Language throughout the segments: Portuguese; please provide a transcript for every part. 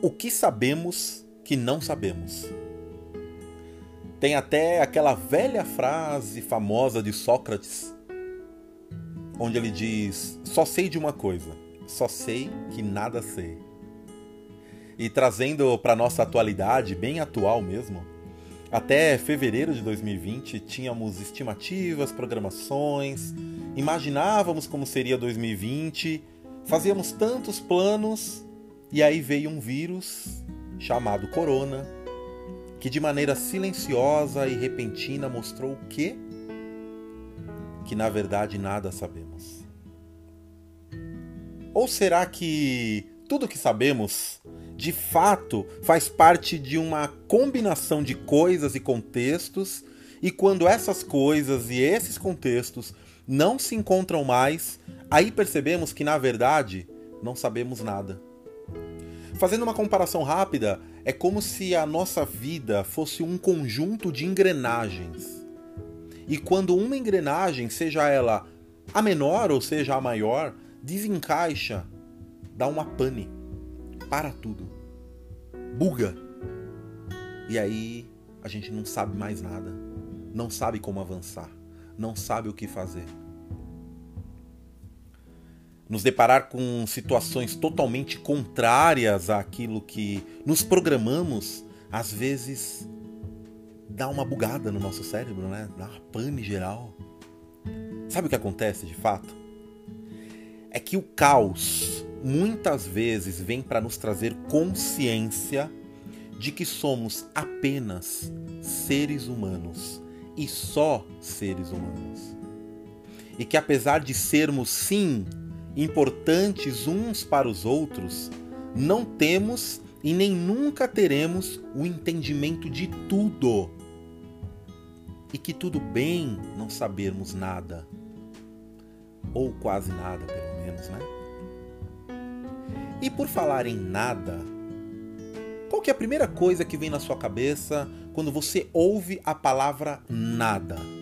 O que sabemos que não sabemos? Tem até aquela velha frase famosa de Sócrates, onde ele diz: Só sei de uma coisa, só sei que nada sei. E trazendo para nossa atualidade, bem atual mesmo, até fevereiro de 2020 tínhamos estimativas, programações, imaginávamos como seria 2020, fazíamos tantos planos e aí veio um vírus chamado Corona, que de maneira silenciosa e repentina mostrou o quê? Que na verdade nada sabemos. Ou será que tudo que sabemos de fato faz parte de uma combinação de coisas e contextos, e quando essas coisas e esses contextos não se encontram mais, aí percebemos que na verdade não sabemos nada. Fazendo uma comparação rápida, é como se a nossa vida fosse um conjunto de engrenagens. E quando uma engrenagem, seja ela a menor ou seja a maior, desencaixa, dá uma pane para tudo. Buga. E aí a gente não sabe mais nada. Não sabe como avançar. Não sabe o que fazer. Nos deparar com situações totalmente contrárias àquilo que nos programamos, às vezes dá uma bugada no nosso cérebro, né? Dá uma pane geral. Sabe o que acontece de fato? É que o caos muitas vezes vem para nos trazer consciência de que somos apenas seres humanos e só seres humanos. E que apesar de sermos sim importantes uns para os outros, não temos e nem nunca teremos o entendimento de tudo. E que tudo bem não sabermos nada. Ou quase nada, pelo menos, né? E por falar em nada, qual que é a primeira coisa que vem na sua cabeça quando você ouve a palavra nada?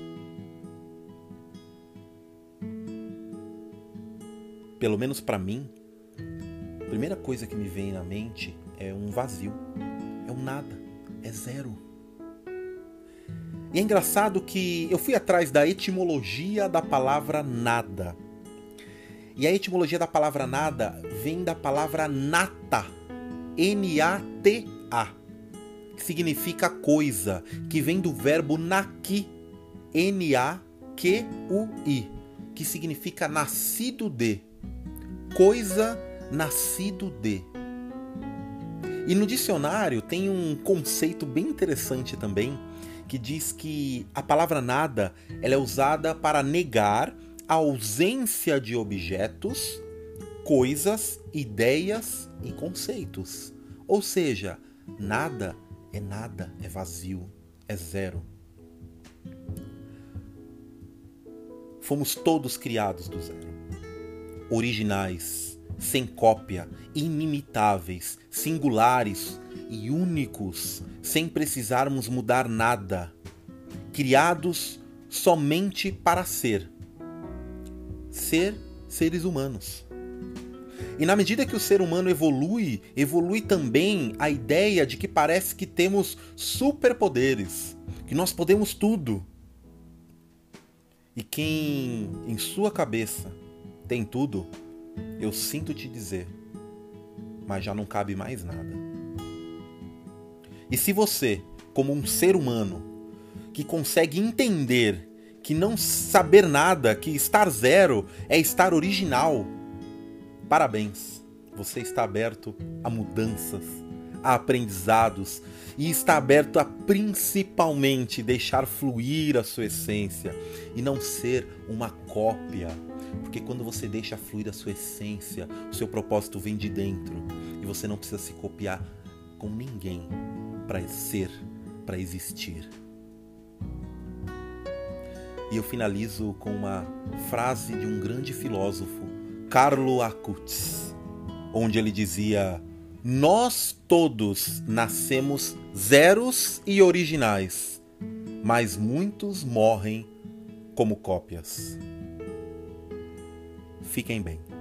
Pelo menos para mim, a primeira coisa que me vem na mente é um vazio, é um nada, é zero. E é engraçado que eu fui atrás da etimologia da palavra nada. E a etimologia da palavra nada vem da palavra nata, N-A-T-A, que significa coisa, que vem do verbo naqui, N-A-Q-U-I, que significa nascido de, coisa nascido de. E no dicionário tem um conceito bem interessante também, que diz que a palavra nada ela é usada para negar a ausência de objetos, coisas, ideias e conceitos. Ou seja, nada é nada, é vazio, é zero. Fomos todos criados do zero. Originais, sem cópia, inimitáveis, singulares e únicos, sem precisarmos mudar nada. Criados somente para ser ser seres humanos. E na medida que o ser humano evolui, evolui também a ideia de que parece que temos superpoderes, que nós podemos tudo. E quem em sua cabeça tem tudo, eu sinto te dizer, mas já não cabe mais nada. E se você, como um ser humano, que consegue entender que não saber nada, que estar zero é estar original. Parabéns, você está aberto a mudanças, a aprendizados e está aberto a principalmente deixar fluir a sua essência e não ser uma cópia. Porque quando você deixa fluir a sua essência, o seu propósito vem de dentro e você não precisa se copiar com ninguém para ser, para existir. E eu finalizo com uma frase de um grande filósofo, Carlo Acutis, onde ele dizia: Nós todos nascemos zeros e originais, mas muitos morrem como cópias. Fiquem bem.